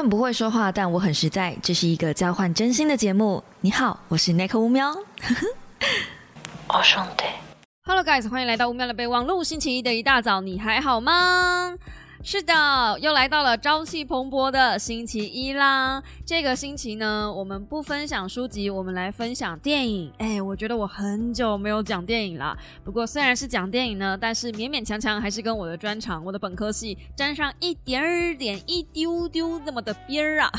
很不会说话，但我很实在。这是一个交换真心的节目。你好，我是 Nick 乌喵。我兄弟，Hello guys，欢迎来到乌喵的备忘录。星期一的一大早，你还好吗？是的，又来到了朝气蓬勃的星期一啦。这个星期呢，我们不分享书籍，我们来分享电影。哎，我觉得我很久没有讲电影了。不过虽然是讲电影呢，但是勉勉强强还是跟我的专长、我的本科系沾上一点儿点、一丢丢那么的边儿啊。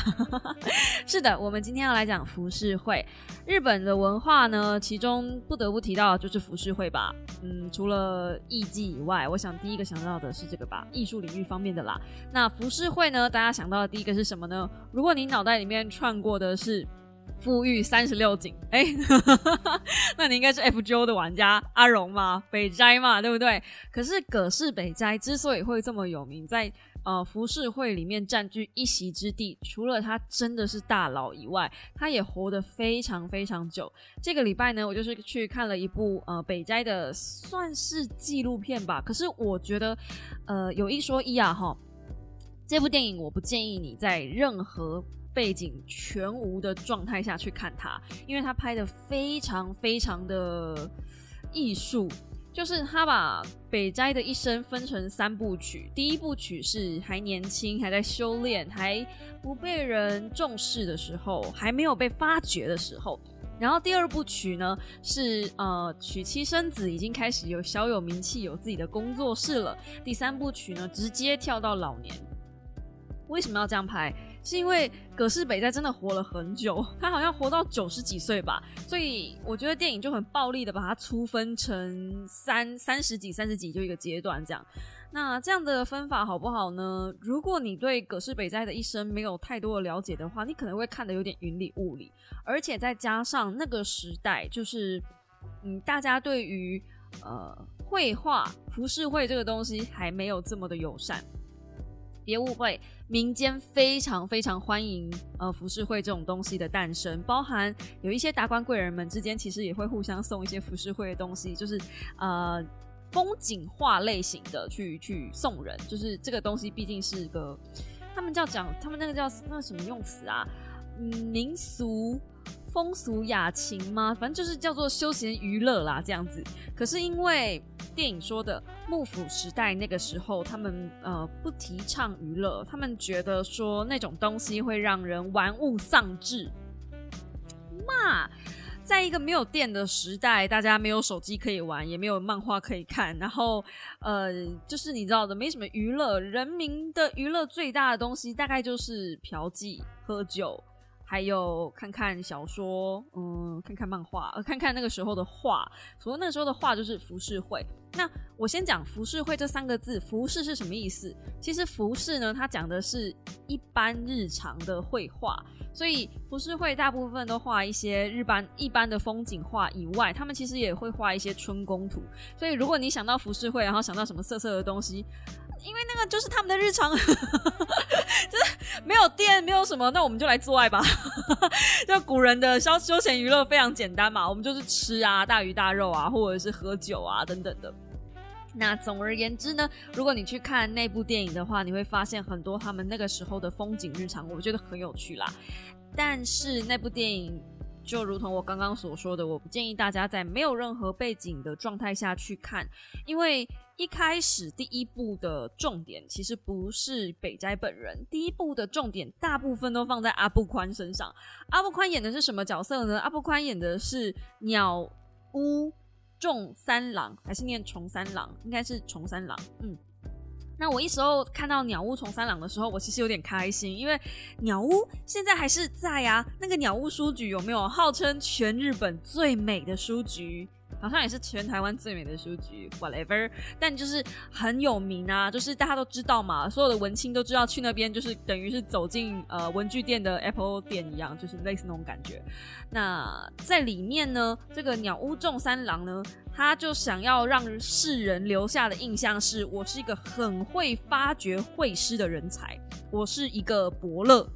是的，我们今天要来讲浮世绘。日本的文化呢，其中不得不提到就是浮世绘吧。嗯，除了艺伎以外，我想第一个想到的是这个吧，艺术领域。方面的啦，那浮世绘呢？大家想到的第一个是什么呢？如果你脑袋里面串过的是富裕三十六景，哎，那你应该是 FGO 的玩家阿荣嘛，北斋嘛，对不对？可是葛饰北斋之所以会这么有名，在呃浮世绘里面占据一席之地，除了他真的是大佬以外，他也活得非常非常久。这个礼拜呢，我就是去看了一部呃北斋的算是纪录片吧。可是我觉得，呃有一说一啊哈，这部电影我不建议你在任何背景全无的状态下去看它，因为它拍的非常非常的艺术。就是他把北斋的一生分成三部曲，第一部曲是还年轻，还在修炼，还不被人重视的时候，还没有被发掘的时候。然后第二部曲呢，是呃娶妻生子，已经开始有小有名气，有自己的工作室了。第三部曲呢，直接跳到老年。为什么要这样拍？是因为葛饰北斋真的活了很久，他好像活到九十几岁吧，所以我觉得电影就很暴力的把它粗分成三三十几、三十几就一个阶段这样。那这样的分法好不好呢？如果你对葛饰北斋的一生没有太多的了解的话，你可能会看得有点云里雾里，而且再加上那个时代，就是嗯，大家对于呃绘画、浮世绘这个东西还没有这么的友善。别误会，民间非常非常欢迎呃浮世绘这种东西的诞生，包含有一些达官贵人们之间其实也会互相送一些浮世绘的东西，就是呃风景画类型的去去送人，就是这个东西毕竟是个他们叫讲他们那个叫那什么用词啊，民俗。风俗雅情吗？反正就是叫做休闲娱乐啦，这样子。可是因为电影说的幕府时代那个时候，他们呃不提倡娱乐，他们觉得说那种东西会让人玩物丧志。嘛，在一个没有电的时代，大家没有手机可以玩，也没有漫画可以看，然后呃，就是你知道的，没什么娱乐。人民的娱乐最大的东西，大概就是嫖妓、喝酒。还有看看小说，嗯，看看漫画，呃，看看那个时候的画。所谓那个时候的画，就是浮世绘。那我先讲浮世绘这三个字，浮世是什么意思？其实浮世呢，它讲的是一般日常的绘画。所以浮世绘大部分都画一些日般一般的风景画以外，他们其实也会画一些春宫图。所以如果你想到浮世绘，然后想到什么色色的东西。因为那个就是他们的日常，就是没有电，没有什么，那我们就来做爱吧。就古人的消休闲娱乐非常简单嘛，我们就是吃啊，大鱼大肉啊，或者是喝酒啊等等的。那总而言之呢，如果你去看那部电影的话，你会发现很多他们那个时候的风景日常，我觉得很有趣啦。但是那部电影。就如同我刚刚所说的，我不建议大家在没有任何背景的状态下去看，因为一开始第一部的重点其实不是北斋本人，第一部的重点大部分都放在阿布宽身上。阿布宽演的是什么角色呢？阿布宽演的是鸟屋重三郎，还是念重三郎？应该是重三郎，嗯。那我一时候看到鸟屋重三郎的时候，我其实有点开心，因为鸟屋现在还是在啊。那个鸟屋书局有没有号称全日本最美的书局？好像也是全台湾最美的书局，whatever。但就是很有名啊，就是大家都知道嘛，所有的文青都知道去那边就是等于是走进呃文具店的 Apple 店一样，就是类似那种感觉。那在里面呢，这个鸟屋重三郎呢，他就想要让世人留下的印象是我是一个很会发掘会师的人才，我是一个伯乐。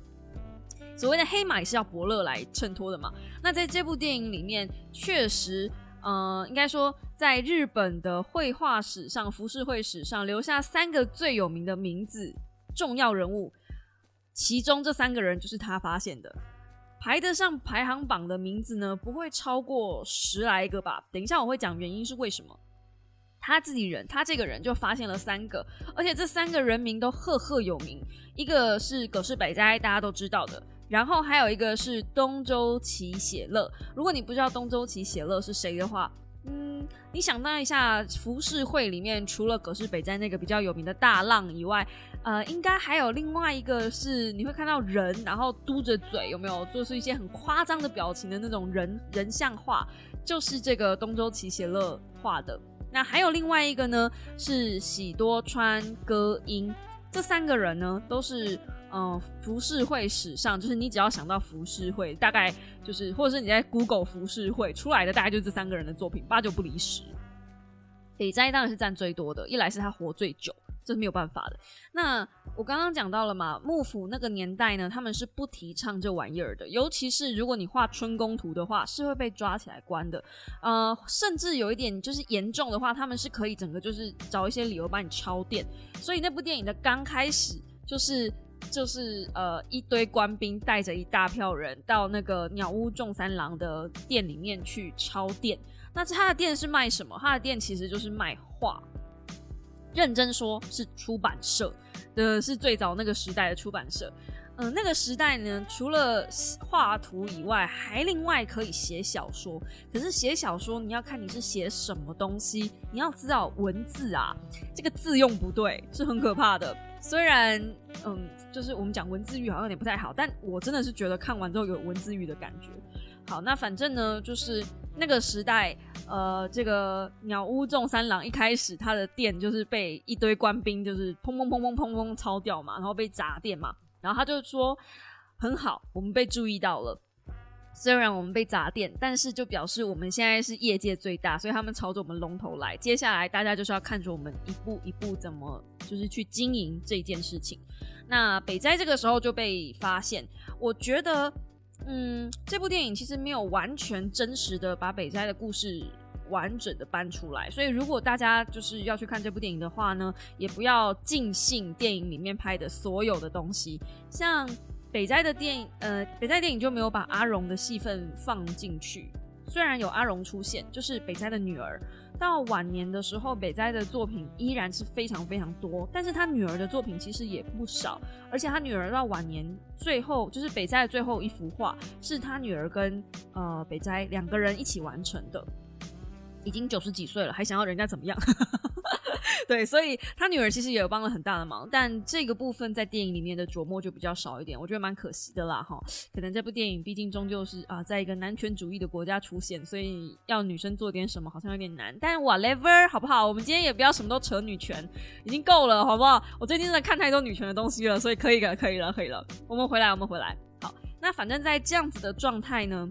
所谓的黑马也是要伯乐来衬托的嘛。那在这部电影里面，确实。嗯，应该说，在日本的绘画史上，浮世绘史上留下三个最有名的名字，重要人物。其中这三个人就是他发现的。排得上排行榜的名字呢，不会超过十来个吧？等一下我会讲原因是为什么。他自己人，他这个人就发现了三个，而且这三个人名都赫赫有名。一个是葛饰北斋，大家都知道的。然后还有一个是东周齐写乐。如果你不知道东周齐写乐是谁的话，嗯，你想当一下，浮世绘里面除了葛饰北斋那个比较有名的大浪以外，呃，应该还有另外一个是你会看到人，然后嘟着嘴，有没有做出一些很夸张的表情的那种人人像画，就是这个东周齐写乐画的。那还有另外一个呢，是喜多川歌音。这三个人呢，都是嗯浮世绘史上，就是你只要想到浮世绘，大概就是或者是你在 Google 浮世绘出来的，大概就这三个人的作品，八九不离十。北斋当然是占最多的，一来是他活最久。这是没有办法的。那我刚刚讲到了嘛，幕府那个年代呢，他们是不提倡这玩意儿的。尤其是如果你画春宫图的话，是会被抓起来关的。呃，甚至有一点就是严重的话，他们是可以整个就是找一些理由把你敲电。所以那部电影的刚开始就是就是呃一堆官兵带着一大票人到那个鸟屋重三郎的店里面去抄店。那他的店是卖什么？他的店其实就是卖画。认真说，是出版社的，是最早那个时代的出版社。嗯，那个时代呢，除了画图以外，还另外可以写小说。可是写小说，你要看你是写什么东西，你要知道文字啊，这个字用不对是很可怕的。虽然，嗯，就是我们讲文字狱好像有点不太好，但我真的是觉得看完之后有文字狱的感觉。好，那反正呢，就是那个时代，呃，这个鸟屋众三郎一开始他的店就是被一堆官兵就是砰砰砰砰砰砰抄掉嘛，然后被砸店嘛，然后他就说很好，我们被注意到了，虽然我们被砸店，但是就表示我们现在是业界最大，所以他们朝着我们龙头来，接下来大家就是要看着我们一步一步怎么就是去经营这件事情。那北斋这个时候就被发现，我觉得。嗯，这部电影其实没有完全真实的把北斋的故事完整的搬出来，所以如果大家就是要去看这部电影的话呢，也不要尽信电影里面拍的所有的东西，像北斋的电影，呃，北斋电影就没有把阿荣的戏份放进去。虽然有阿荣出现，就是北斋的女儿，到晚年的时候，北斋的作品依然是非常非常多，但是他女儿的作品其实也不少，而且他女儿到晚年最后，就是北斋的最后一幅画，是他女儿跟呃北斋两个人一起完成的，已经九十几岁了，还想要人家怎么样？对，所以他女儿其实也有帮了很大的忙，但这个部分在电影里面的琢磨就比较少一点，我觉得蛮可惜的啦，哈。可能这部电影毕竟终究是啊，在一个男权主义的国家出现，所以要女生做点什么好像有点难。但 whatever，好不好？我们今天也不要什么都扯女权，已经够了，好不好？我最近在看太多女权的东西了，所以可以了，可以了，可以了。我们回来，我们回来。好，那反正在这样子的状态呢，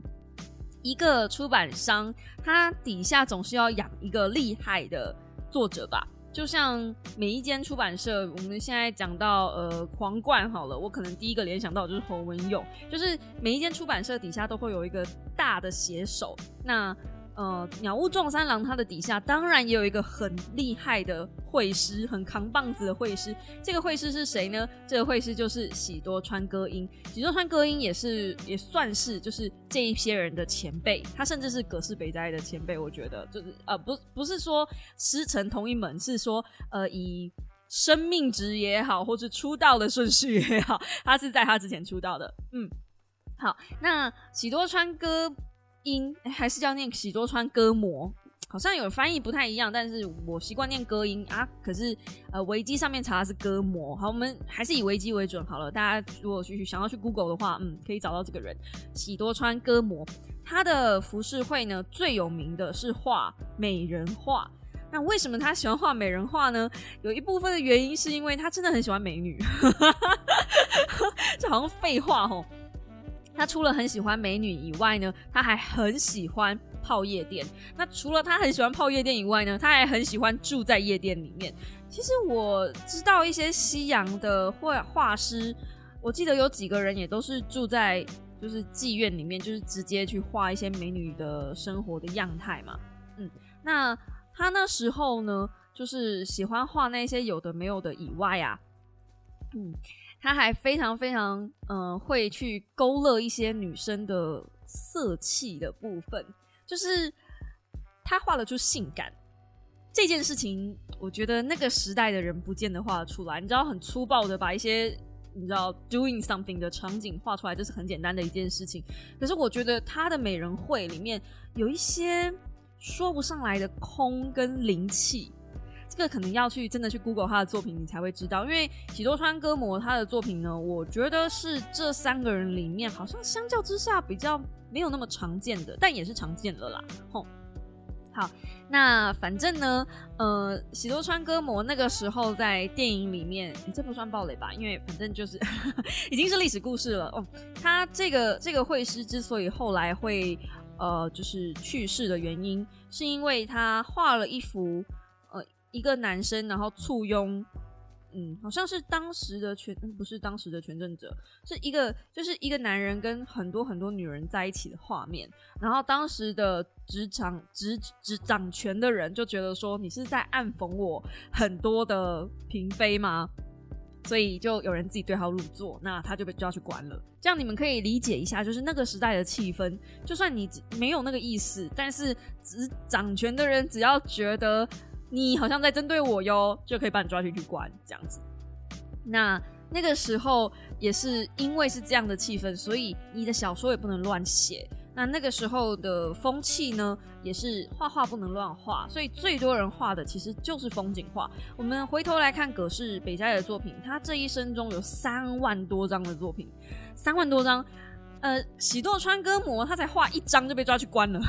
一个出版商他底下总是要养一个厉害的作者吧。就像每一间出版社，我们现在讲到呃皇冠好了，我可能第一个联想到就是侯文勇，就是每一间出版社底下都会有一个大的写手，那。呃，鸟屋撞三郎他的底下当然也有一个很厉害的会师，很扛棒子的会师。这个会师是谁呢？这个会师就是喜多川歌音。喜多川歌音也是也算是就是这一些人的前辈，他甚至是葛饰北斋的前辈。我觉得就是呃，不不是说师承同一门，是说呃以生命值也好，或是出道的顺序也好，他是在他之前出道的。嗯，好，那喜多川歌。音还是叫念喜多川歌模，好像有翻译不太一样，但是我习惯念歌音啊。可是呃，维基上面查的是歌模，好，我们还是以维基为准好了。大家如果去想要去 Google 的话，嗯，可以找到这个人喜多川歌模。他的浮世绘呢，最有名的是画美人画。那为什么他喜欢画美人画呢？有一部分的原因是因为他真的很喜欢美女，这好像废话哦。他除了很喜欢美女以外呢，他还很喜欢泡夜店。那除了他很喜欢泡夜店以外呢，他还很喜欢住在夜店里面。其实我知道一些西洋的画画师，我记得有几个人也都是住在就是妓院里面，就是直接去画一些美女的生活的样态嘛。嗯，那他那时候呢，就是喜欢画那些有的没有的以外啊，嗯。他还非常非常嗯会去勾勒一些女生的色气的部分，就是他画得出性感这件事情，我觉得那个时代的人不见得画得出来。你知道，很粗暴的把一些你知道 doing something 的场景画出来，这是很简单的一件事情。可是我觉得他的美人绘里面有一些说不上来的空跟灵气。这个可能要去真的去 Google 他的作品，你才会知道。因为喜多川歌模他的作品呢，我觉得是这三个人里面好像相较之下比较没有那么常见的，但也是常见的啦。吼，好，那反正呢，呃，喜多川歌模那个时候在电影里面，这不算暴雷吧？因为反正就是 已经是历史故事了。哦，他这个这个绘师之所以后来会呃就是去世的原因，是因为他画了一幅。一个男生，然后簇拥，嗯，好像是当时的权，不是当时的权政者，是一个，就是一个男人跟很多很多女人在一起的画面。然后当时的职场职职掌权的人就觉得说，你是在暗讽我很多的嫔妃吗？所以就有人自己对号入座，那他就被抓去关了。这样你们可以理解一下，就是那个时代的气氛，就算你没有那个意思，但是执掌权的人只要觉得。你好像在针对我哟，就可以把你抓进去关这样子。那那个时候也是因为是这样的气氛，所以你的小说也不能乱写。那那个时候的风气呢，也是画画不能乱画，所以最多人画的其实就是风景画。我们回头来看葛饰北斋的作品，他这一生中有三万多张的作品，三万多张。呃，喜多川歌模他才画一张就被抓去关了。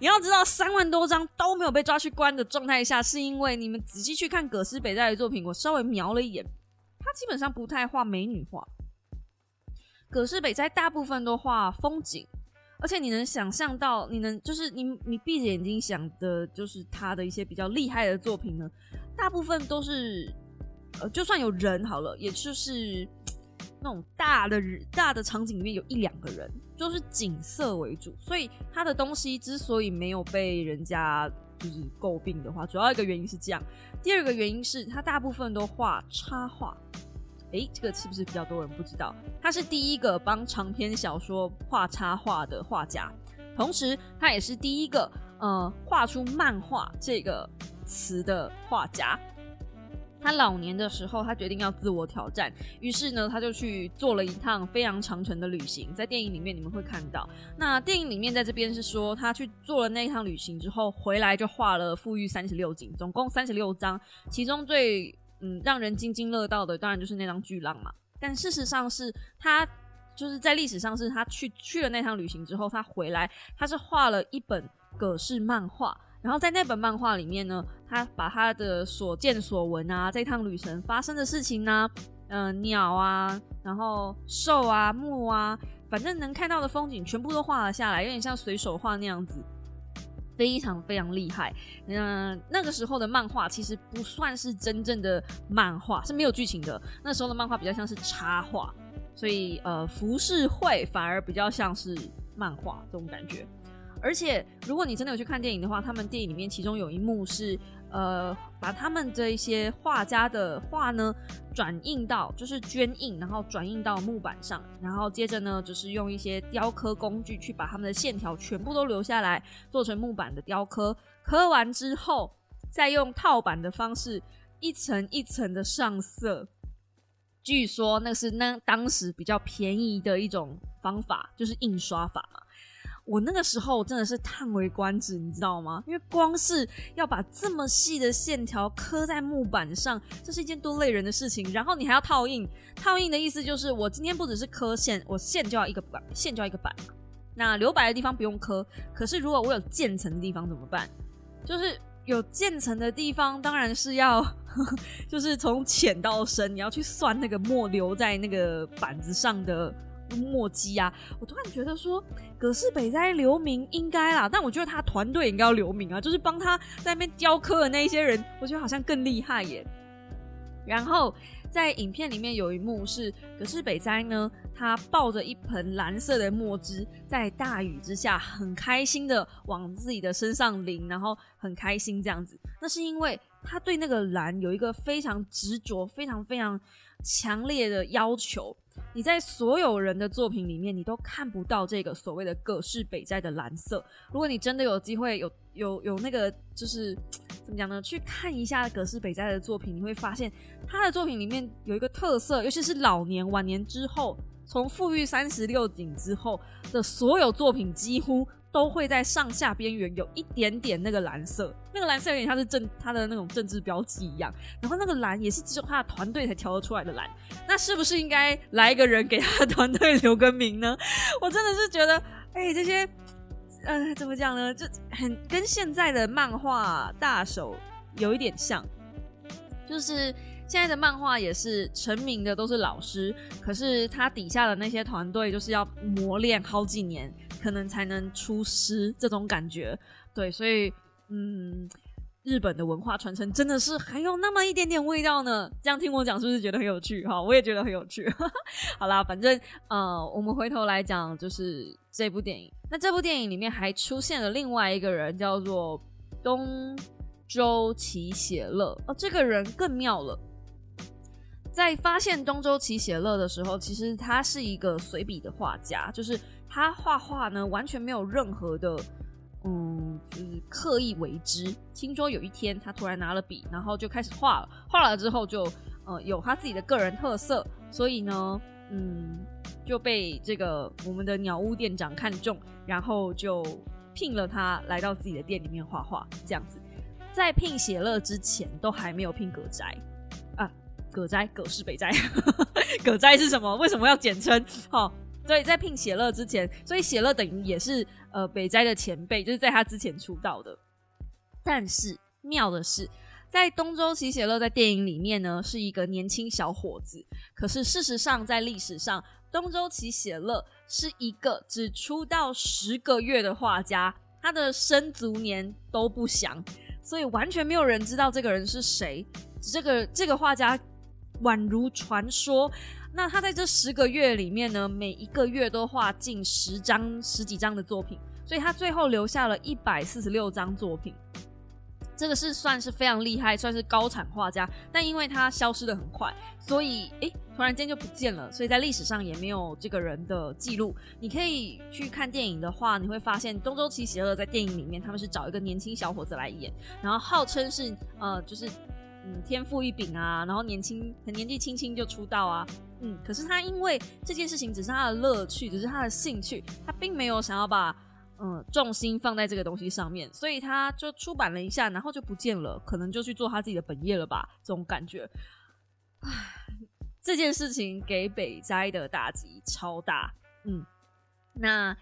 你要知道，三万多张都没有被抓去关的状态下，是因为你们仔细去看葛饰北斋的作品，我稍微瞄了一眼，他基本上不太画美女画。葛饰北斋大部分都画风景，而且你能想象到，你能就是你你闭着眼睛想的，就是他的一些比较厉害的作品呢，大部分都是呃，就算有人好了，也就是。那种大的大的场景里面有一两个人，就是景色为主，所以他的东西之所以没有被人家就是诟病的话，主要一个原因是这样。第二个原因是他大部分都画插画，诶，这个是不是比较多人不知道？他是第一个帮长篇小说画插画的画家，同时他也是第一个呃画出漫画这个词的画家。他老年的时候，他决定要自我挑战，于是呢，他就去做了一趟非常长程的旅行。在电影里面你们会看到，那电影里面在这边是说，他去做了那一趟旅行之后，回来就画了《富裕三十六景》，总共三十六张，其中最嗯让人津津乐道的，当然就是那张巨浪嘛。但事实上是他就是在历史上是他去去了那趟旅行之后，他回来，他是画了一本葛氏漫画。然后在那本漫画里面呢，他把他的所见所闻啊，这趟旅程发生的事情呢，嗯，鸟啊，然后兽啊，木啊，反正能看到的风景全部都画了下来，有点像随手画那样子，非常非常厉害。嗯，那个时候的漫画其实不算是真正的漫画，是没有剧情的。那时候的漫画比较像是插画，所以呃，浮世绘反而比较像是漫画这种感觉。而且，如果你真的有去看电影的话，他们电影里面其中有一幕是，呃，把他们这一些画家的画呢转印到，就是捐印，然后转印到木板上，然后接着呢，就是用一些雕刻工具去把他们的线条全部都留下来，做成木板的雕刻。刻完之后，再用套板的方式一层一层的上色。据说那是那当时比较便宜的一种方法，就是印刷法嘛。我那个时候真的是叹为观止，你知道吗？因为光是要把这么细的线条刻在木板上，这是一件多累人的事情。然后你还要套印，套印的意思就是我今天不只是刻线，我线就要一个板，线就要一个板。那留白的地方不用刻，可是如果我有渐层的地方怎么办？就是有渐层的地方，当然是要，就是从浅到深，你要去算那个墨留在那个板子上的。墨迹啊！我突然觉得说，葛饰北斋留名应该啦，但我觉得他团队应该要留名啊，就是帮他在那边雕刻的那一些人，我觉得好像更厉害耶。然后在影片里面有一幕是葛饰北斋呢，他抱着一盆蓝色的墨汁，在大雨之下很开心的往自己的身上淋，然后很开心这样子。那是因为他对那个蓝有一个非常执着、非常非常强烈的要求。你在所有人的作品里面，你都看不到这个所谓的葛饰北斋的蓝色。如果你真的有机会有有有那个，就是怎么讲呢？去看一下葛饰北斋的作品，你会发现他的作品里面有一个特色，尤其是老年晚年之后，从富裕三十六景之后的所有作品，几乎。都会在上下边缘有一点点那个蓝色，那个蓝色有点像是政他的那种政治标记一样。然后那个蓝也是只有他的团队才调得出来的蓝。那是不是应该来一个人给他的团队留个名呢？我真的是觉得，哎，这些，呃，怎么讲呢？就很跟现在的漫画大手有一点像，就是现在的漫画也是成名的都是老师，可是他底下的那些团队就是要磨练好几年。可能才能出师这种感觉，对，所以嗯，日本的文化传承真的是还有那么一点点味道呢。这样听我讲，是不是觉得很有趣？哈，我也觉得很有趣。好啦，反正呃，我们回头来讲，就是这部电影。那这部电影里面还出现了另外一个人，叫做东周齐写乐。哦，这个人更妙了。在发现东周齐写乐的时候，其实他是一个随笔的画家，就是。他画画呢，完全没有任何的，嗯，就是刻意为之。听说有一天，他突然拿了笔，然后就开始画了。画了之后，就呃有他自己的个人特色，所以呢，嗯，就被这个我们的鸟屋店长看中，然后就聘了他来到自己的店里面画画。这样子，在聘写乐之前，都还没有聘葛斋啊，葛斋葛氏北斋，葛斋是什么？为什么要简称？好。以在聘写乐之前，所以写乐等于也是呃北斋的前辈，就是在他之前出道的。但是妙的是，在东周奇写乐在电影里面呢是一个年轻小伙子，可是事实上在历史上，东周奇写乐是一个只出道十个月的画家，他的生卒年都不详，所以完全没有人知道这个人是谁。这个这个画家宛如传说。那他在这十个月里面呢，每一个月都画近十张、十几张的作品，所以他最后留下了一百四十六张作品。这个是算是非常厉害，算是高产画家。但因为他消失的很快，所以诶，突然间就不见了，所以在历史上也没有这个人的记录。你可以去看电影的话，你会发现东周奇邪恶在电影里面，他们是找一个年轻小伙子来演，然后号称是呃，就是。嗯，天赋异禀啊，然后年轻，很年纪轻轻就出道啊，嗯，可是他因为这件事情只是他的乐趣，只是他的兴趣，他并没有想要把嗯重心放在这个东西上面，所以他就出版了一下，然后就不见了，可能就去做他自己的本业了吧，这种感觉，唉，这件事情给北斋的打击超大，嗯，那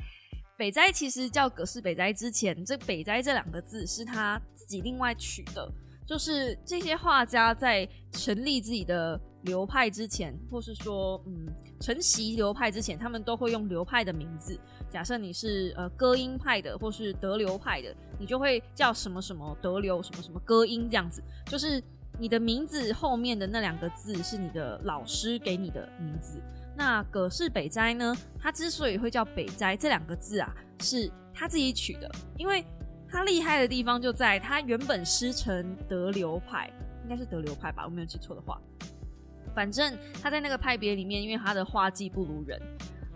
北斋其实叫葛饰北斋之前，这北斋这两个字是他自己另外取的。就是这些画家在成立自己的流派之前，或是说，嗯，承袭流派之前，他们都会用流派的名字。假设你是呃歌音派的，或是德流派的，你就会叫什么什么德流，什么什么歌音这样子。就是你的名字后面的那两个字是你的老师给你的名字。那葛氏北斋呢？他之所以会叫北斋这两个字啊，是他自己取的，因为。他厉害的地方就在他原本师承德流派，应该是德流派吧，我没有记错的话。反正他在那个派别里面，因为他的画技不如人，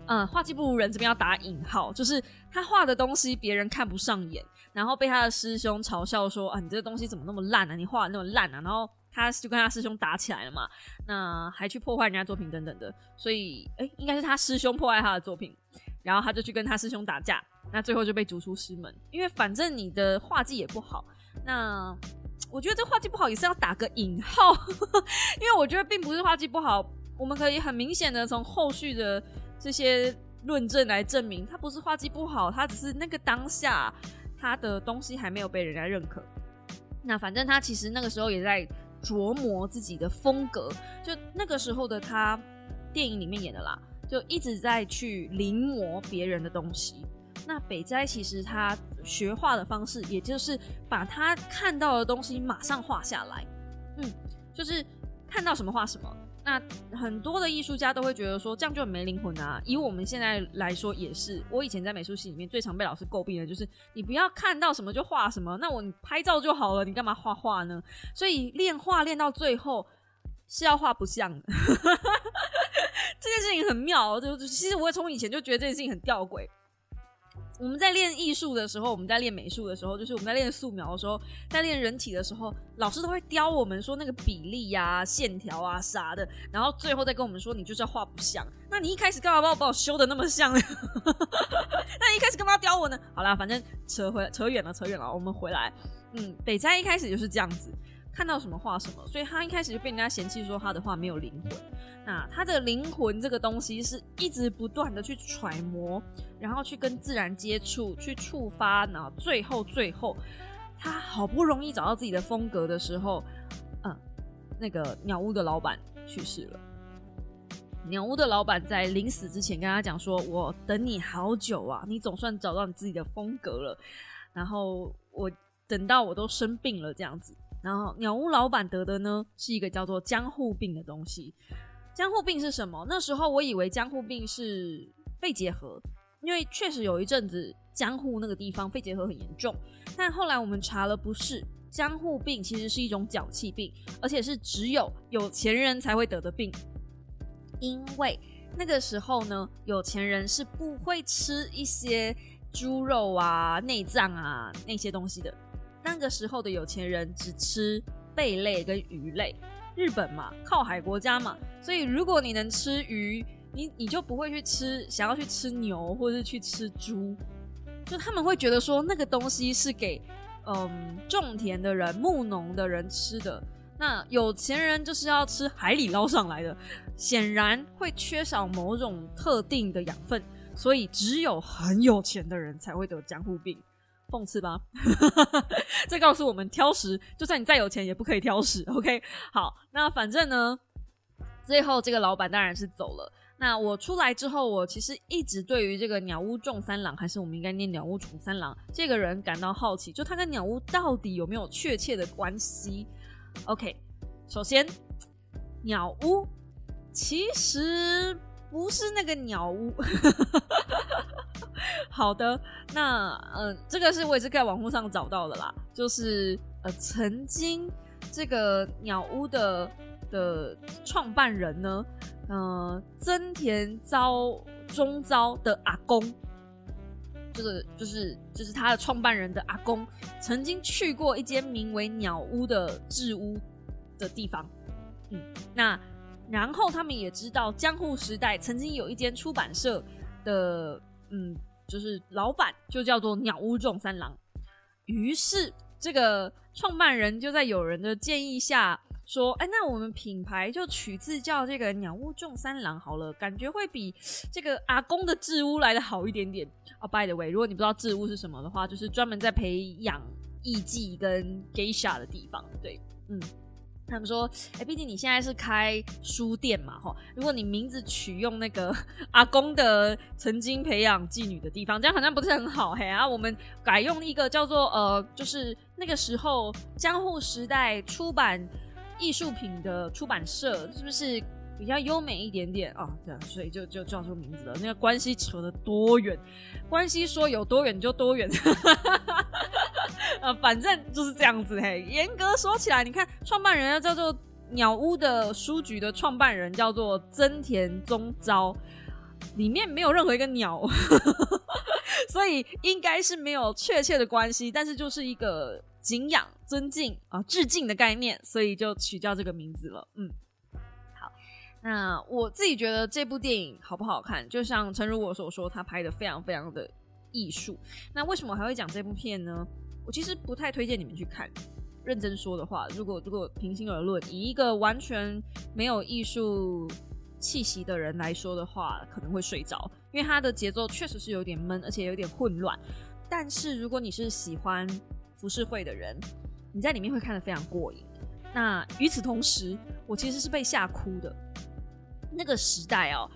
嗯，画技不如人这边要打引号，就是他画的东西别人看不上眼，然后被他的师兄嘲笑说啊，你这个东西怎么那么烂啊，你画的那么烂啊，然后他就跟他师兄打起来了嘛，那还去破坏人家作品等等的，所以哎，应该是他师兄破坏他的作品，然后他就去跟他师兄打架。那最后就被逐出师门，因为反正你的画技也不好。那我觉得这画技不好也是要打个引号，因为我觉得并不是画技不好，我们可以很明显的从后续的这些论证来证明，他不是画技不好，他只是那个当下他的东西还没有被人家认可。那反正他其实那个时候也在琢磨自己的风格，就那个时候的他，电影里面演的啦，就一直在去临摹别人的东西。那北斋其实他学画的方式，也就是把他看到的东西马上画下来，嗯，就是看到什么画什么，那很多的艺术家都会觉得说这样就很没灵魂啊。以我们现在来说也是，我以前在美术系里面最常被老师诟病的就是你不要看到什么就画什么，那我拍照就好了，你干嘛画画呢？所以练画练到最后是要画不像的。这件事情很妙，就其实我从以前就觉得这件事情很吊诡。我们在练艺术的时候，我们在练美术的时候，就是我们在练素描的时候，在练人体的时候，老师都会雕我们说那个比例呀、线条啊啥的，然后最后再跟我们说你就是要画不像。那你一开始干嘛把我把我修的那么像呢？那你一开始干嘛雕我呢？好啦，反正扯回扯远了，扯远了，我们回来。嗯，北斋一开始就是这样子。看到什么画什么，所以他一开始就被人家嫌弃说他的画没有灵魂。那他的灵魂这个东西是一直不断的去揣摩，然后去跟自然接触，去触发，然后最后最后他好不容易找到自己的风格的时候，嗯，那个鸟屋的老板去世了。鸟屋的老板在临死之前跟他讲说：“我等你好久啊，你总算找到你自己的风格了。然后我等到我都生病了这样子。”然后鸟屋老板得的呢是一个叫做江户病的东西。江户病是什么？那时候我以为江户病是肺结核，因为确实有一阵子江户那个地方肺结核很严重。但后来我们查了，不是江户病，其实是一种脚气病，而且是只有有钱人才会得的病。因为那个时候呢，有钱人是不会吃一些猪肉啊、内脏啊那些东西的。那个时候的有钱人只吃贝类跟鱼类，日本嘛，靠海国家嘛，所以如果你能吃鱼，你你就不会去吃，想要去吃牛或者是去吃猪，就他们会觉得说那个东西是给嗯种田的人、牧农的人吃的。那有钱人就是要吃海里捞上来的，显然会缺少某种特定的养分，所以只有很有钱的人才会得江户病。讽刺吧，这告诉我们挑食，就算你再有钱也不可以挑食。OK，好，那反正呢，最后这个老板当然是走了。那我出来之后，我其实一直对于这个鸟屋重三郎，还是我们应该念鸟屋重三郎这个人感到好奇，就他跟鸟屋到底有没有确切的关系？OK，首先，鸟屋其实不是那个鸟屋。好的，那嗯，这个是我也是在网络上找到的啦，就是呃，曾经这个鸟屋的的创办人呢，嗯，增田昭中昭的阿公，就是就是就是他的创办人的阿公，曾经去过一间名为鸟屋的制屋的地方，嗯，那然后他们也知道江户时代曾经有一间出版社的。嗯，就是老板就叫做鸟屋重三郎，于是这个创办人就在有人的建议下说：“哎，那我们品牌就取自叫这个鸟屋重三郎好了，感觉会比这个阿公的治屋来的好一点点。”啊，by the way，如果你不知道治屋是什么的话，就是专门在培养艺妓跟 geisha 的地方。对，嗯。他们说：“哎，毕竟你现在是开书店嘛，哈，如果你名字取用那个 阿公的曾经培养妓女的地方，这样好像不是很好，嘿啊，我们改用一个叫做呃，就是那个时候江户时代出版艺术品的出版社，是不是？”比较优美一点点啊，这样，所以就就叫出名字了。那个关系扯得多远？关系说有多远就多远。呃，反正就是这样子嘿。严格说起来，你看创办人要叫做鸟屋的书局的创办人叫做增田宗昭，里面没有任何一个鸟，所以应该是没有确切的关系，但是就是一个敬仰、尊敬啊、致敬的概念，所以就取叫这个名字了。嗯。那我自己觉得这部电影好不好看？就像陈如我所说，他拍的非常非常的艺术。那为什么还会讲这部片呢？我其实不太推荐你们去看。认真说的话，如果如果平心而论，以一个完全没有艺术气息的人来说的话，可能会睡着，因为它的节奏确实是有点闷，而且有点混乱。但是如果你是喜欢浮世绘的人，你在里面会看得非常过瘾。那与此同时，我其实是被吓哭的。那个时代哦，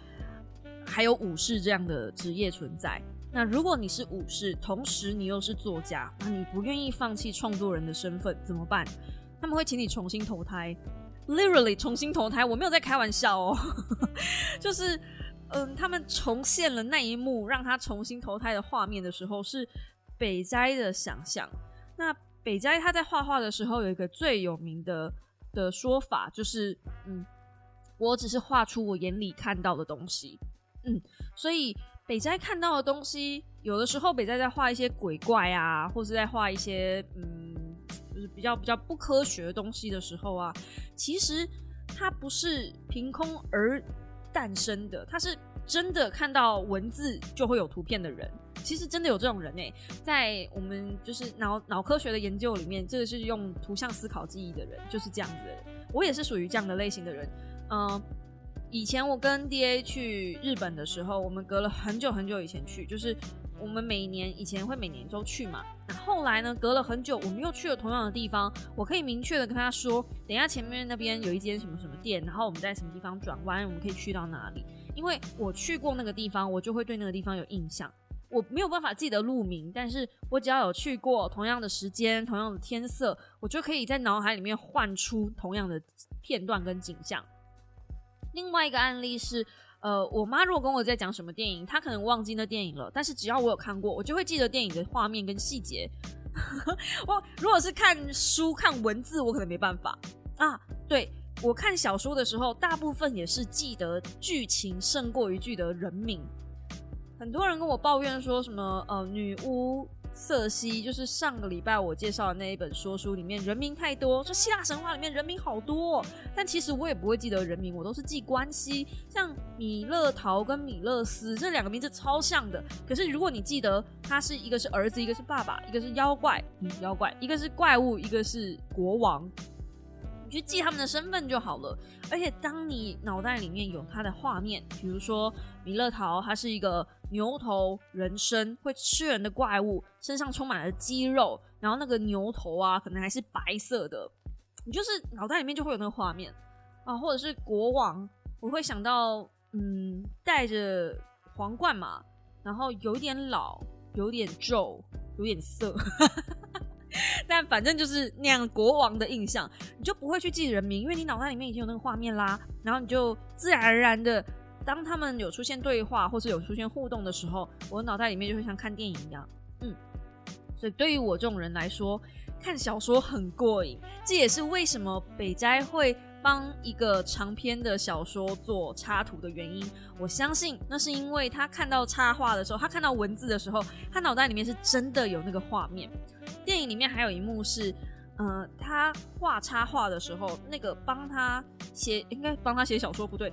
还有武士这样的职业存在。那如果你是武士，同时你又是作家，那你不愿意放弃创作人的身份怎么办？他们会请你重新投胎，literally 重新投胎，我没有在开玩笑哦，就是嗯，他们重现了那一幕让他重新投胎的画面的时候，是北斋的想象。那北斋他在画画的时候有一个最有名的的说法，就是嗯，我只是画出我眼里看到的东西，嗯，所以北斋看到的东西，有的时候北斋在画一些鬼怪啊，或是在画一些嗯，就是比较比较不科学的东西的时候啊，其实他不是凭空而诞生的，他是真的看到文字就会有图片的人。其实真的有这种人诶，在我们就是脑脑科学的研究里面，这个是用图像思考记忆的人，就是这样子的人。我也是属于这样的类型的人。嗯，以前我跟 D A 去日本的时候，我们隔了很久很久以前去，就是我们每年以前会每年都去嘛。那后来呢，隔了很久，我们又去了同样的地方。我可以明确的跟他说，等一下前面那边有一间什么什么店，然后我们在什么地方转弯，我们可以去到哪里？因为我去过那个地方，我就会对那个地方有印象。我没有办法记得路名，但是我只要有去过同样的时间、同样的天色，我就可以在脑海里面换出同样的片段跟景象。另外一个案例是，呃，我妈如果跟我在讲什么电影，她可能忘记那电影了，但是只要我有看过，我就会记得电影的画面跟细节。我如果是看书看文字，我可能没办法啊。对我看小说的时候，大部分也是记得剧情胜过于记得人名。很多人跟我抱怨说什么呃女巫瑟西，就是上个礼拜我介绍的那一本说书里面人名太多，说希腊神话里面人名好多，但其实我也不会记得人名，我都是记关系，像米勒陶跟米勒斯这两个名字超像的，可是如果你记得他是一个是儿子，一个是爸爸，一个是妖怪，嗯妖怪，一个是怪物，一个是国王。去记他们的身份就好了。而且，当你脑袋里面有他的画面，比如说米勒陶，他是一个牛头人身会吃人的怪物，身上充满了肌肉，然后那个牛头啊，可能还是白色的，你就是脑袋里面就会有那个画面啊。或者是国王，我会想到，嗯，戴着皇冠嘛，然后有点老，有点皱，有点色。但反正就是那样国王的印象，你就不会去记人名，因为你脑袋里面已经有那个画面啦。然后你就自然而然的，当他们有出现对话或是有出现互动的时候，我脑袋里面就会像看电影一样。嗯，所以对于我这种人来说，看小说很过瘾。这也是为什么北斋会帮一个长篇的小说做插图的原因。我相信那是因为他看到插画的时候，他看到文字的时候，他脑袋里面是真的有那个画面。电影里面还有一幕是，呃，他画插画的时候，那个帮他写，应该帮他写小说不对，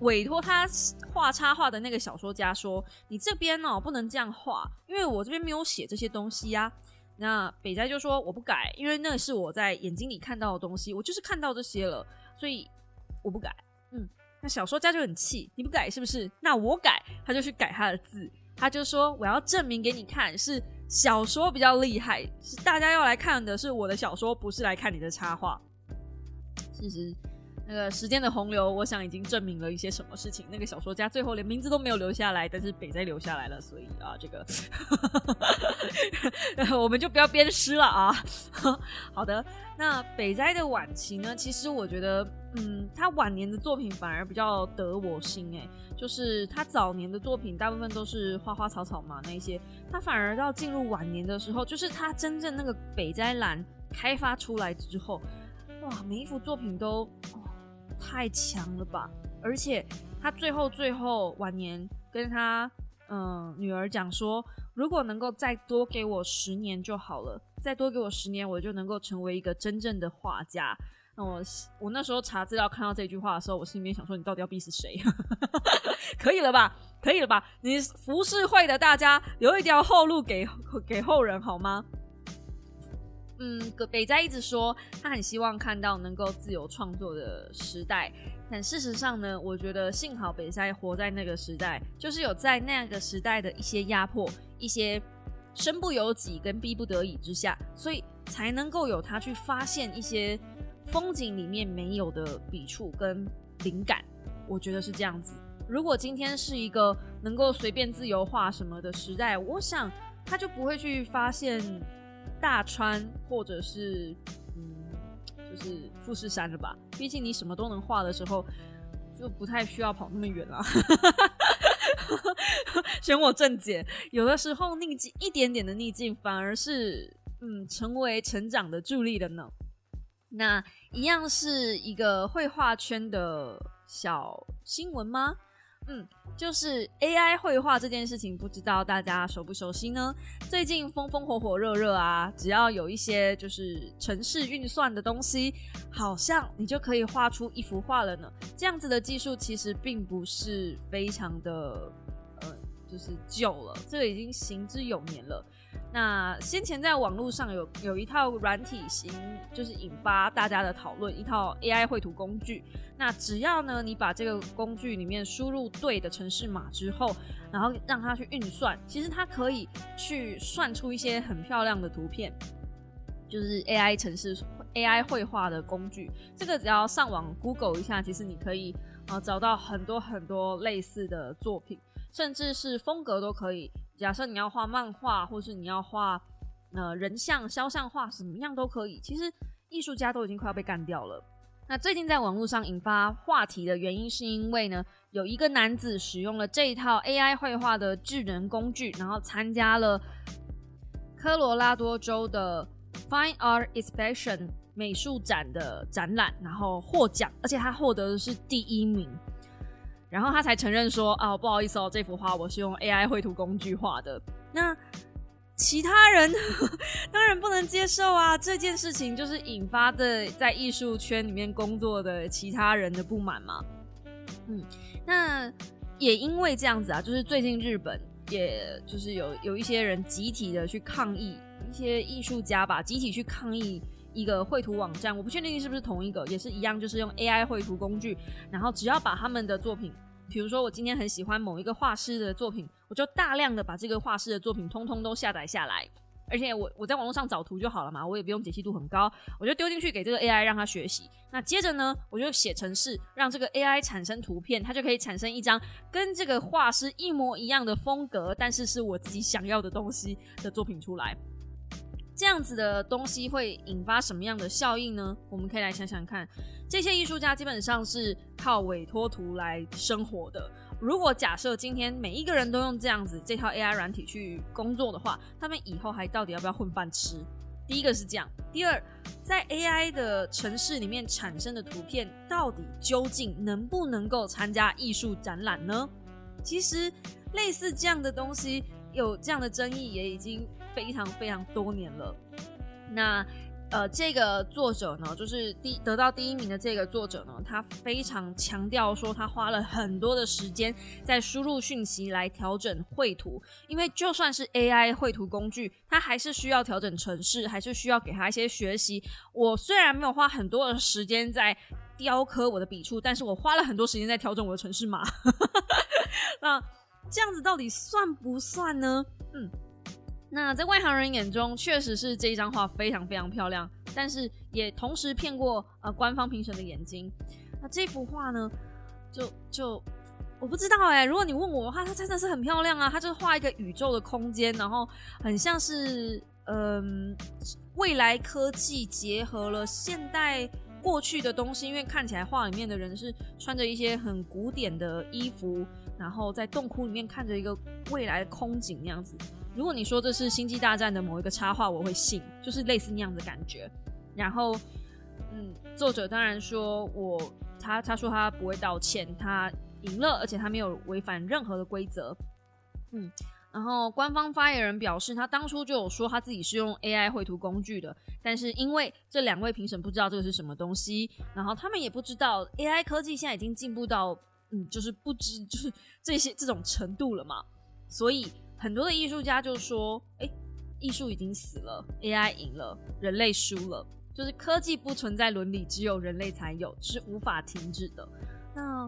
委托他画插画的那个小说家说：“你这边哦不能这样画，因为我这边没有写这些东西呀。”那北斋就说：“我不改，因为那是我在眼睛里看到的东西，我就是看到这些了，所以我不改。”嗯，那小说家就很气：“你不改是不是？那我改。”他就去改他的字，他就说：“我要证明给你看是。”小说比较厉害，是大家要来看的是我的小说，不是来看你的插画。其实，那个时间的洪流，我想已经证明了一些什么事情。那个小说家最后连名字都没有留下来，但是北斋留下来了，所以啊，这个 我们就不要鞭尸了啊。好的，那北斋的晚期呢？其实我觉得，嗯，他晚年的作品反而比较得我心哎。就是他早年的作品大部分都是花花草草嘛，那一些他反而到进入晚年的时候，就是他真正那个北斋蓝开发出来之后，哇，每一幅作品都太强了吧！而且他最后最后晚年跟他嗯女儿讲说，如果能够再多给我十年就好了，再多给我十年，我就能够成为一个真正的画家。那我我那时候查资料看到这句话的时候，我心里面想说：你到底要逼死谁？可以了吧？可以了吧？你浮世绘的大家留一条后路给给后人好吗？嗯，北斋一直说他很希望看到能够自由创作的时代，但事实上呢，我觉得幸好北斋活在那个时代，就是有在那个时代的一些压迫、一些身不由己跟逼不得已之下，所以才能够有他去发现一些。风景里面没有的笔触跟灵感，我觉得是这样子。如果今天是一个能够随便自由画什么的时代，我想他就不会去发现大川或者是嗯就是富士山了吧？毕竟你什么都能画的时候，就不太需要跑那么远了。选我正解，有的时候逆境一点点的逆境，反而是嗯成为成长的助力的呢。那一样是一个绘画圈的小新闻吗？嗯，就是 AI 绘画这件事情，不知道大家熟不熟悉呢？最近风风火火热热啊，只要有一些就是城市运算的东西，好像你就可以画出一幅画了呢。这样子的技术其实并不是非常的呃，就是旧了，这个已经行之有年了。那先前在网络上有有一套软体型，就是引发大家的讨论，一套 AI 绘图工具。那只要呢，你把这个工具里面输入对的城市码之后，然后让它去运算，其实它可以去算出一些很漂亮的图片，就是 AI 城市 AI 绘画的工具。这个只要上网 Google 一下，其实你可以啊找到很多很多类似的作品，甚至是风格都可以。假设你要画漫画，或是你要画呃人像、肖像画，什么样都可以。其实艺术家都已经快要被干掉了。那最近在网络上引发话题的原因，是因为呢，有一个男子使用了这一套 AI 绘画的智能工具，然后参加了科罗拉多州的 Fine Art Exhibition 美术展的展览，然后获奖，而且他获得的是第一名。然后他才承认说：“啊，不好意思哦，这幅画我是用 AI 绘图工具画的。”那其他人 当然不能接受啊！这件事情就是引发的在艺术圈里面工作的其他人的不满嘛。嗯，那也因为这样子啊，就是最近日本也就是有有一些人集体的去抗议，一些艺术家吧，集体去抗议。一个绘图网站，我不确定是不是同一个，也是一样，就是用 AI 绘图工具，然后只要把他们的作品，比如说我今天很喜欢某一个画师的作品，我就大量的把这个画师的作品通通都下载下来，而且我我在网络上找图就好了嘛，我也不用解析度很高，我就丢进去给这个 AI 让它学习。那接着呢，我就写程式让这个 AI 产生图片，它就可以产生一张跟这个画师一模一样的风格，但是是我自己想要的东西的作品出来。这样子的东西会引发什么样的效应呢？我们可以来想想看。这些艺术家基本上是靠委托图来生活的。如果假设今天每一个人都用这样子这套 AI 软体去工作的话，他们以后还到底要不要混饭吃？第一个是这样。第二，在 AI 的城市里面产生的图片，到底究竟能不能够参加艺术展览呢？其实类似这样的东西。有这样的争议也已经非常非常多年了。那呃，这个作者呢，就是第得到第一名的这个作者呢，他非常强调说，他花了很多的时间在输入讯息来调整绘图，因为就算是 AI 绘图工具，它还是需要调整程式，还是需要给他一些学习。我虽然没有花很多的时间在雕刻我的笔触，但是我花了很多时间在调整我的程式码。那。这样子到底算不算呢？嗯，那在外行人眼中，确实是这一张画非常非常漂亮，但是也同时骗过呃官方评审的眼睛。那这幅画呢，就就我不知道哎。如果你问我的话，它真的是很漂亮啊！它就画一个宇宙的空间，然后很像是嗯未来科技结合了现代过去的东西，因为看起来画里面的人是穿着一些很古典的衣服。然后在洞窟里面看着一个未来的空景那样子。如果你说这是《星际大战》的某一个插画，我会信，就是类似那样的感觉。然后，嗯，作者当然说我他他说他不会道歉，他赢了，而且他没有违反任何的规则。嗯，然后官方发言人表示，他当初就有说他自己是用 AI 绘图工具的，但是因为这两位评审不知道这个是什么东西，然后他们也不知道 AI 科技现在已经进步到。嗯，就是不知就是这些这种程度了嘛，所以很多的艺术家就说：“哎，艺术已经死了，AI 赢了，人类输了，就是科技不存在伦理，只有人类才有，是无法停止的。”那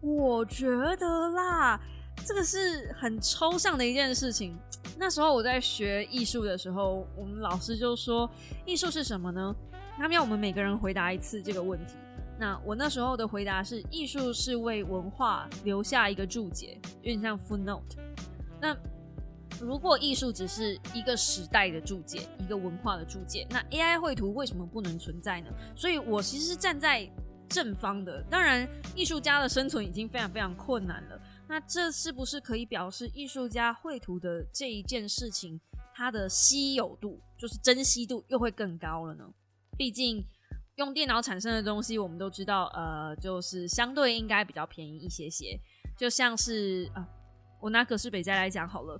我觉得啦，这个是很抽象的一件事情。那时候我在学艺术的时候，我们老师就说：“艺术是什么呢？”他们要我们每个人回答一次这个问题。那我那时候的回答是：艺术是为文化留下一个注解，有点像 footnote。那如果艺术只是一个时代的注解，一个文化的注解，那 AI 绘图为什么不能存在呢？所以我其实是站在正方的。当然，艺术家的生存已经非常非常困难了。那这是不是可以表示艺术家绘图的这一件事情，它的稀有度，就是珍惜度又会更高了呢？毕竟用电脑产生的东西，我们都知道，呃，就是相对应该比较便宜一些些。就像是啊，我拿葛饰北斋来讲好了，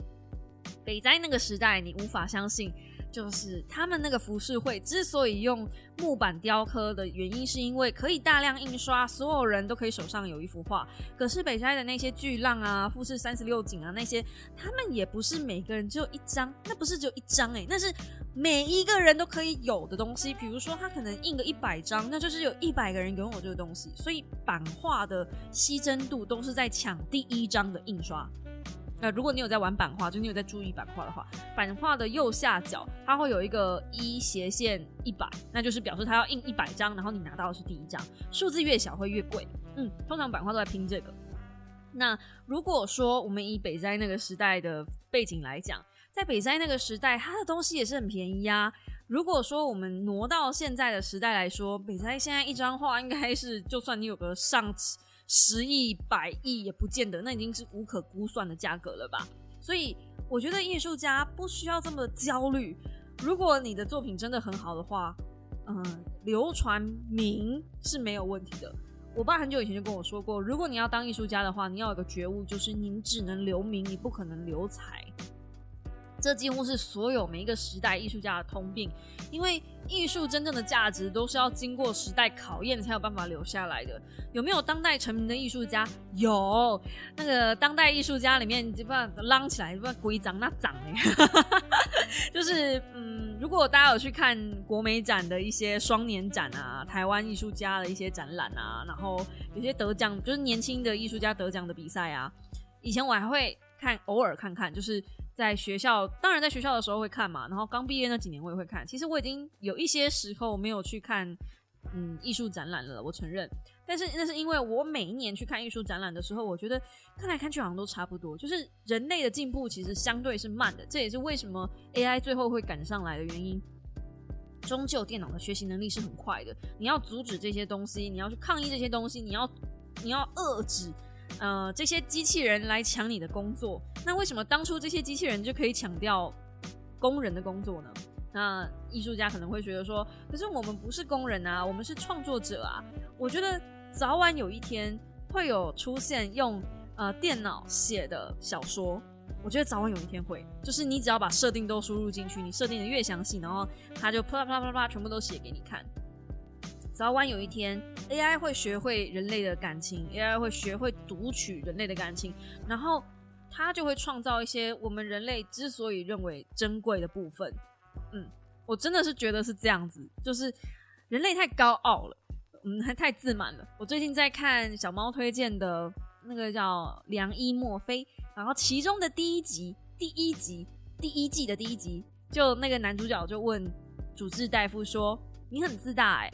北斋那个时代，你无法相信，就是他们那个浮世绘之所以用木板雕刻的原因，是因为可以大量印刷，所有人都可以手上有一幅画。可是北斋的那些巨浪啊、富士三十六景啊那些，他们也不是每个人只有一张，那不是只有一张哎，那是每一个人都可以有的东西。比如说他可能印个一百张，那就是有一百个人拥有这个东西。所以版画的稀珍度都是在抢第一张的印刷。那如果你有在玩版画，就你有在注意版画的话，版画的右下角它会有一个一斜线一百，那就是表示它要印一百张，然后你拿到的是第一张，数字越小会越贵。嗯，通常版画都在拼这个。那如果说我们以北斋那个时代的背景来讲，在北斋那个时代，它的东西也是很便宜啊。如果说我们挪到现在的时代来说，北斋现在一张画应该是，就算你有个上千十亿、百亿，也不见得，那已经是无可估算的价格了吧。所以我觉得艺术家不需要这么焦虑。如果你的作品真的很好的话，嗯，流传名是没有问题的。我爸很久以前就跟我说过，如果你要当艺术家的话，你要有个觉悟，就是你只能留名，你不可能留财。这几乎是所有每一个时代艺术家的通病，因为艺术真正的价值都是要经过时代考验才有办法留下来的。有没有当代成名的艺术家？有，那个当代艺术家里面，就不啷起来，不鬼长那长哎，就是嗯，如果大家有去看国美展的一些双年展啊，台湾艺术家的一些展览啊，然后有些得奖，就是年轻的艺术家得奖的比赛啊，以前我还会看，偶尔看看，就是。在学校，当然在学校的时候会看嘛。然后刚毕业那几年我也会看。其实我已经有一些时候没有去看，嗯，艺术展览了。我承认，但是那是因为我每一年去看艺术展览的时候，我觉得看来看去好像都差不多。就是人类的进步其实相对是慢的，这也是为什么 AI 最后会赶上来的原因。终究电脑的学习能力是很快的，你要阻止这些东西，你要去抗议这些东西，你要你要遏制。呃，这些机器人来抢你的工作，那为什么当初这些机器人就可以抢掉工人的工作呢？那艺术家可能会觉得说，可是我们不是工人啊，我们是创作者啊。我觉得早晚有一天会有出现用呃电脑写的小说，我觉得早晚有一天会，就是你只要把设定都输入进去，你设定的越详细，然后它就啪啪啪啪全部都写给你看。早晚有一天，AI 会学会人类的感情，AI 会学会读取人类的感情，然后它就会创造一些我们人类之所以认为珍贵的部分。嗯，我真的是觉得是这样子，就是人类太高傲了，嗯，还太自满了。我最近在看小猫推荐的那个叫《良医墨菲》，然后其中的第一集，第一集，第一季的第一集，就那个男主角就问主治大夫说：“你很自大哎。”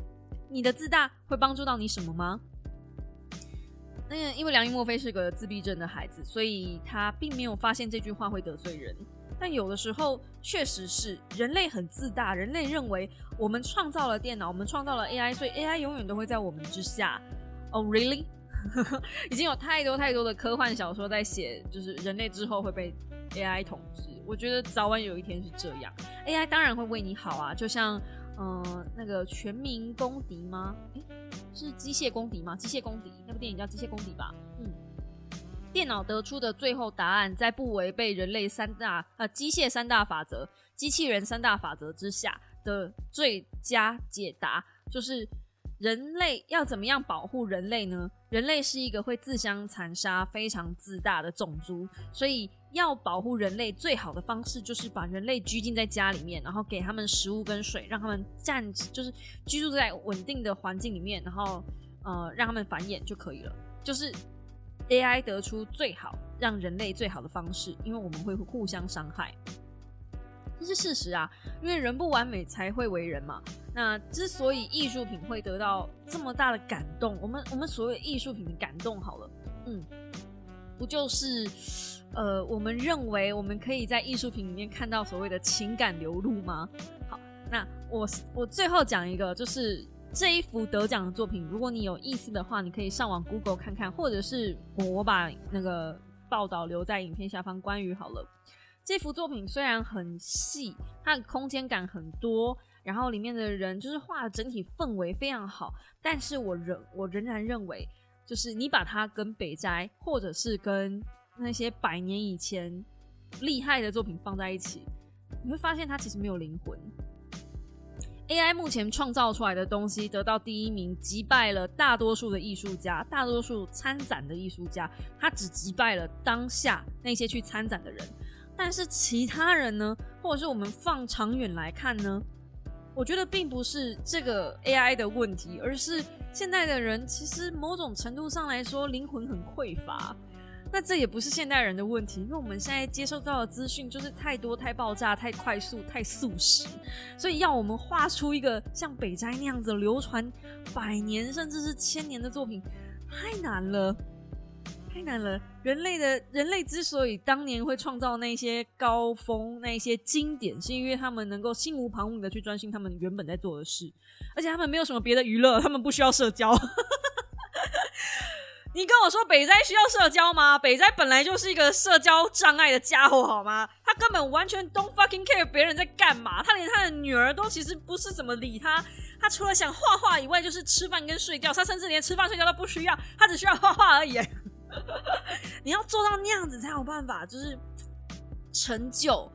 你的自大会帮助到你什么吗？那因为梁一莫非是个自闭症的孩子，所以他并没有发现这句话会得罪人。但有的时候确实是人类很自大，人类认为我们创造了电脑，我们创造了 AI，所以 AI 永远都会在我们之下。Oh really？已经有太多太多的科幻小说在写，就是人类之后会被 AI 统治。我觉得早晚有一天是这样，AI 当然会为你好啊，就像。嗯，那个全民公敌吗？诶，是机械公敌吗？机械公敌那部电影叫《机械公敌》吧？嗯，电脑得出的最后答案，在不违背人类三大呃机械三大法则、机器人三大法则之下的最佳解答，就是人类要怎么样保护人类呢？人类是一个会自相残杀、非常自大的种族，所以。要保护人类最好的方式就是把人类拘禁在家里面，然后给他们食物跟水，让他们暂就是居住在稳定的环境里面，然后呃让他们繁衍就可以了。就是 AI 得出最好让人类最好的方式，因为我们会互相伤害，这是事实啊。因为人不完美才会为人嘛。那之所以艺术品会得到这么大的感动，我们我们所谓艺术品的感动好了，嗯。不就是呃我们认为我们可以在艺术品里面看到所谓的情感流露吗？好，那我我最后讲一个，就是这一幅得奖的作品，如果你有意思的话，你可以上网 Google 看看，或者是我把那个报道留在影片下方。关于好了，这幅作品虽然很细，它的空间感很多。然后里面的人就是画的整体氛围非常好，但是我仍我仍然认为，就是你把它跟北斋或者是跟那些百年以前厉害的作品放在一起，你会发现它其实没有灵魂。AI 目前创造出来的东西得到第一名，击败了大多数的艺术家，大多数参展的艺术家，他只击败了当下那些去参展的人。但是其他人呢，或者是我们放长远来看呢？我觉得并不是这个 AI 的问题，而是现代的人其实某种程度上来说灵魂很匮乏。那这也不是现代人的问题，因为我们现在接受到的资讯就是太多、太爆炸、太快速、太速食，所以要我们画出一个像北斋那样子流传百年甚至是千年的作品，太难了。太难了！人类的人类之所以当年会创造那些高峰、那些经典，是因为他们能够心无旁骛的去专心他们原本在做的事，而且他们没有什么别的娱乐，他们不需要社交。你跟我说北斋需要社交吗？北斋本来就是一个社交障碍的家伙，好吗？他根本完全 don't fucking care 别人在干嘛，他连他的女儿都其实不是怎么理他，他除了想画画以外，就是吃饭跟睡觉，他甚至连吃饭睡觉都不需要，他只需要画画而已。你要做到那样子才有办法，就是成就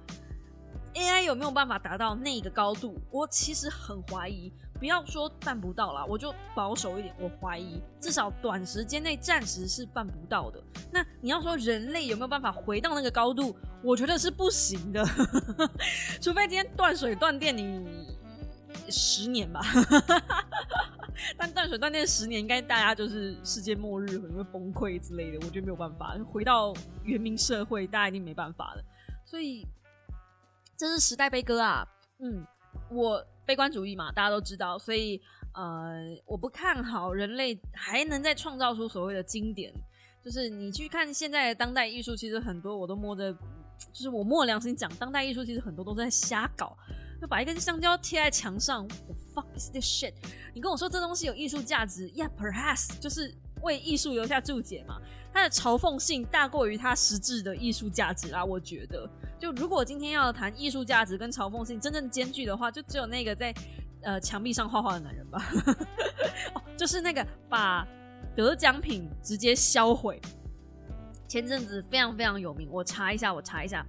AI 有没有办法达到那个高度？我其实很怀疑，不要说办不到啦，我就保守一点，我怀疑至少短时间内暂时是办不到的。那你要说人类有没有办法回到那个高度？我觉得是不行的，除非今天断水断电，你十年吧。但断水断电十年，应该大家就是世界末日，可能会崩溃之类的。我觉得没有办法回到原民社会，大家一定没办法了。所以这是时代悲歌啊！嗯，我悲观主义嘛，大家都知道。所以呃，我不看好人类还能再创造出所谓的经典。就是你去看现在的当代艺术，其实很多我都摸着，就是我摸良心讲，当代艺术其实很多都在瞎搞。就把一根香蕉贴在墙上，fuck is this shit？你跟我说这东西有艺术价值，Yeah，perhaps，就是为艺术留下注解嘛。它的嘲讽性大过于它实质的艺术价值啦。我觉得，就如果今天要谈艺术价值跟嘲讽性真正兼具的话，就只有那个在呃墙壁上画画的男人吧。哦，就是那个把得奖品直接销毁，前阵子非常非常有名。我查一下，我查一下。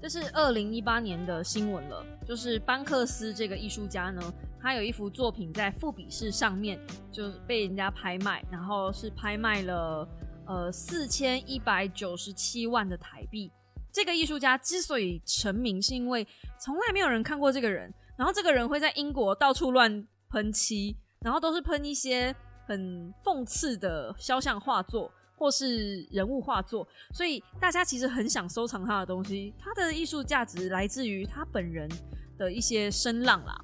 这是二零一八年的新闻了，就是班克斯这个艺术家呢，他有一幅作品在富比市上面就被人家拍卖，然后是拍卖了呃四千一百九十七万的台币。这个艺术家之所以成名，是因为从来没有人看过这个人，然后这个人会在英国到处乱喷漆，然后都是喷一些很讽刺的肖像画作。或是人物画作，所以大家其实很想收藏他的东西。他的艺术价值来自于他本人的一些声浪啦，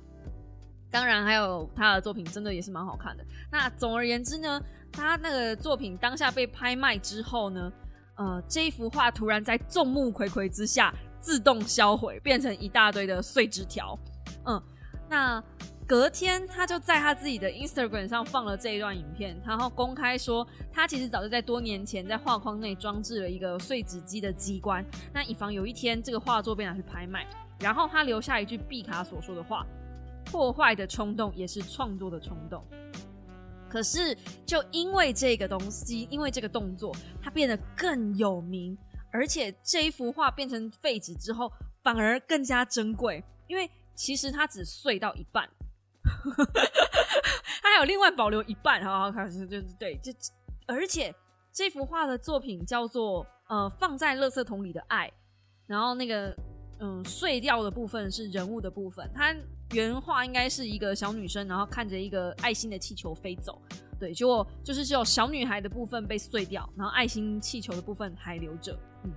当然还有他的作品，真的也是蛮好看的。那总而言之呢，他那个作品当下被拍卖之后呢，呃，这一幅画突然在众目睽睽之下自动销毁，变成一大堆的碎纸条。嗯，那。隔天，他就在他自己的 Instagram 上放了这一段影片，然后公开说，他其实早就在多年前在画框内装置了一个碎纸机的机关，那以防有一天这个画作被拿去拍卖。然后他留下一句毕卡所说的话：“破坏的冲动也是创作的冲动。”可是，就因为这个东西，因为这个动作，他变得更有名，而且这一幅画变成废纸之后，反而更加珍贵，因为其实它只碎到一半。他还有另外保留一半，好好看是就是对，就而且这幅画的作品叫做呃放在垃圾桶里的爱，然后那个嗯碎掉的部分是人物的部分，它原画应该是一个小女生，然后看着一个爱心的气球飞走，对，结果就是只有小女孩的部分被碎掉，然后爱心气球的部分还留着，嗯，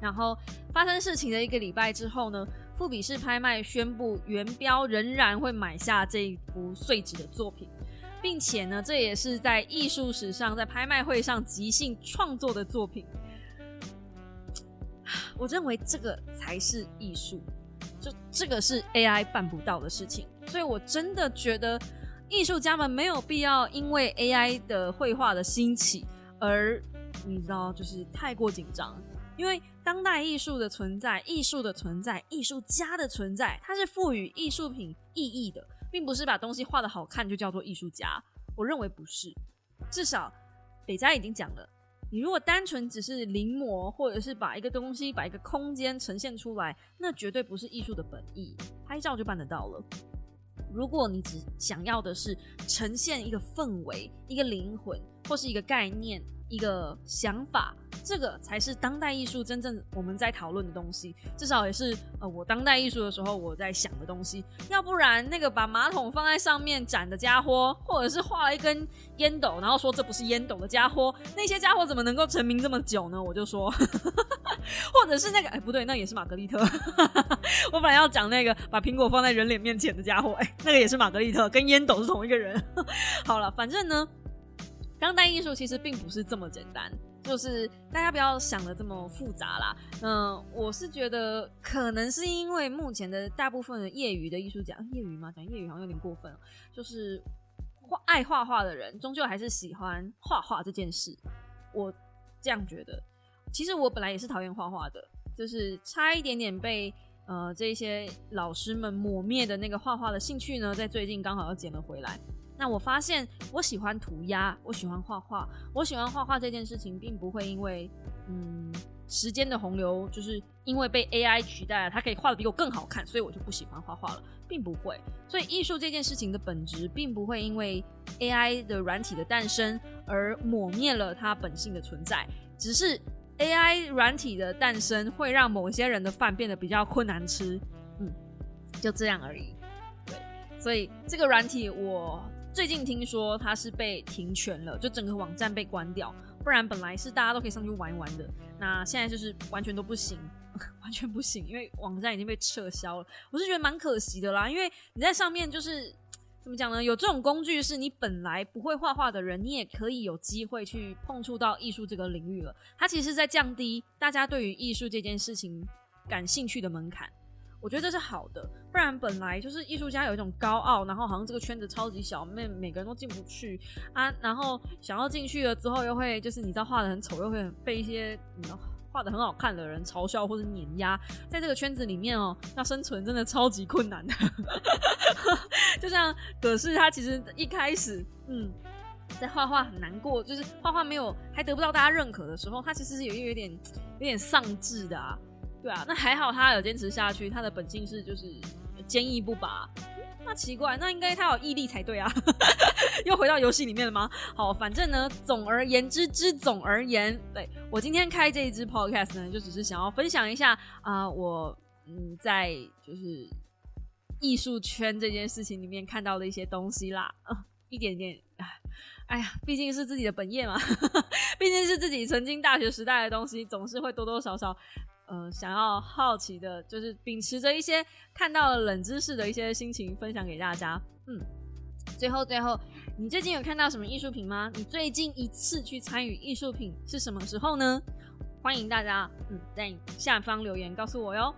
然后发生事情的一个礼拜之后呢。富比士拍卖宣布，原标仍然会买下这一幅碎纸的作品。并且呢，这也是在艺术史上在拍卖会上即兴创作的作品。我认为这个才是艺术，就这个是 AI 办不到的事情，所以我真的觉得艺术家们没有必要因为 AI 的绘画的兴起而你知道就是太过紧张，因为当代艺术的存在、艺术的存在、艺术家的存在，它是赋予艺术品意义的，并不是把东西画的好看就叫做艺术家。我认为不是，至少北斋已经讲了。你如果单纯只是临摹，或者是把一个东西、把一个空间呈现出来，那绝对不是艺术的本意。拍照就办得到了。如果你只想要的是呈现一个氛围、一个灵魂，或是一个概念。一个想法，这个才是当代艺术真正我们在讨论的东西，至少也是呃我当代艺术的时候我在想的东西。要不然那个把马桶放在上面展的家伙，或者是画了一根烟斗，然后说这不是烟斗的家伙，那些家伙怎么能够成名这么久呢？我就说，或者是那个哎不对，那也是玛格丽特。我本来要讲那个把苹果放在人脸面前的家伙，哎，那个也是玛格丽特，跟烟斗是同一个人。好了，反正呢。当代艺术其实并不是这么简单，就是大家不要想的这么复杂啦。嗯，我是觉得可能是因为目前的大部分的业余的艺术家，业余吗？讲业余好像有点过分。就是画爱画画的人，终究还是喜欢画画这件事。我这样觉得。其实我本来也是讨厌画画的，就是差一点点被呃这些老师们抹灭的那个画画的兴趣呢，在最近刚好又捡了回来。那我发现，我喜欢涂鸦，我喜欢画画，我喜欢画画这件事情，并不会因为，嗯，时间的洪流，就是因为被 AI 取代了，它可以画的比我更好看，所以我就不喜欢画画了，并不会。所以艺术这件事情的本质，并不会因为 AI 的软体的诞生而抹灭了它本性的存在，只是 AI 软体的诞生会让某些人的饭变得比较困难吃，嗯，就这样而已。对，所以这个软体我。最近听说它是被停权了，就整个网站被关掉，不然本来是大家都可以上去玩一玩的。那现在就是完全都不行，完全不行，因为网站已经被撤销了。我是觉得蛮可惜的啦，因为你在上面就是怎么讲呢？有这种工具，是你本来不会画画的人，你也可以有机会去碰触到艺术这个领域了。它其实是在降低大家对于艺术这件事情感兴趣的门槛。我觉得这是好的，不然本来就是艺术家有一种高傲，然后好像这个圈子超级小，每每个人都进不去啊，然后想要进去了之后，又会就是你知道画的很丑，又会被一些你画的很好看的人嘲笑或者碾压，在这个圈子里面哦，要生存真的超级困难的。就像葛氏他其实一开始嗯，在画画很难过，就是画画没有还得不到大家认可的时候，他其实是有一有点有点丧志的啊。对啊，那还好他有坚持下去，他的本性是就是坚毅不拔。那奇怪，那应该他有毅力才对啊。又回到游戏里面了吗？好，反正呢，总而言之之总而言，对我今天开这一支 podcast 呢，就只是想要分享一下啊，我嗯在就是艺术圈这件事情里面看到的一些东西啦，一点点。哎呀，毕竟是自己的本业嘛，毕竟是自己曾经大学时代的东西，总是会多多少少。呃，想要好奇的，就是秉持着一些看到了冷知识的一些心情分享给大家。嗯，最后最后，你最近有看到什么艺术品吗？你最近一次去参与艺术品是什么时候呢？欢迎大家嗯在下方留言告诉我哟。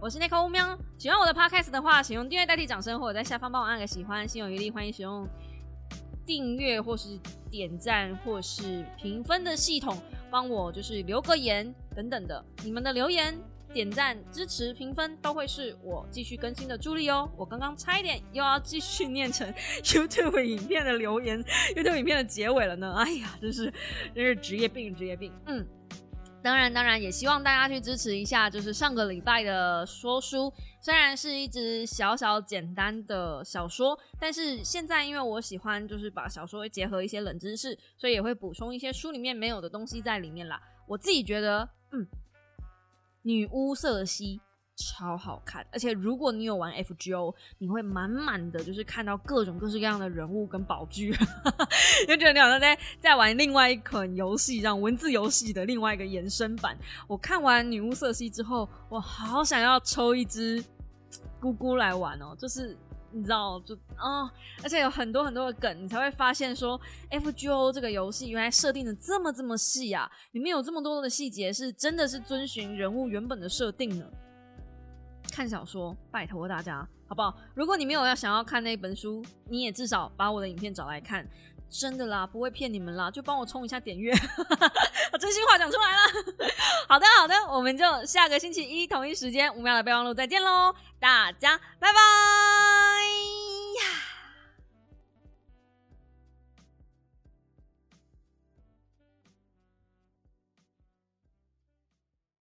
我是那颗乌喵，喜欢我的 podcast 的话，请用订阅代替掌声，或者在下方帮我按个喜欢。心有余力，欢迎使用订阅或是点赞或是评分的系统。帮我就是留个言等等的，你们的留言、点赞、支持、评分都会是我继续更新的助力哦。我刚刚差一点又要继续念成 YouTube 影片的留言，YouTube 影片的结尾了呢。哎呀，真是真是职业病，职业病。嗯，当然当然也希望大家去支持一下，就是上个礼拜的说书，虽然是一支小小简单的小说，但是现在因为我喜欢就是把小说结合一些冷知识，所以也会补充一些书里面没有的东西在里面啦。我自己觉得，嗯，女巫瑟西超好看，而且如果你有玩 FGO，你会满满的就是看到各种各式各样的人物跟宝具，就觉得你好像在在玩另外一款游戏，这样文字游戏的另外一个延伸版。我看完女巫瑟西之后，我好想要抽一只。姑姑来玩哦，就是你知道就啊，而且有很多很多的梗，你才会发现说 F G O 这个游戏原来设定的这么这么细啊，里面有这么多的细节是真的是遵循人物原本的设定呢。看小说，拜托大家好不好？如果你没有要想要看那本书，你也至少把我的影片找来看。真的啦，不会骗你们啦，就帮我冲一下点阅，我 真心话讲出来了。好的，好的，我们就下个星期一同一时间五秒的备忘录再见喽，大家拜拜。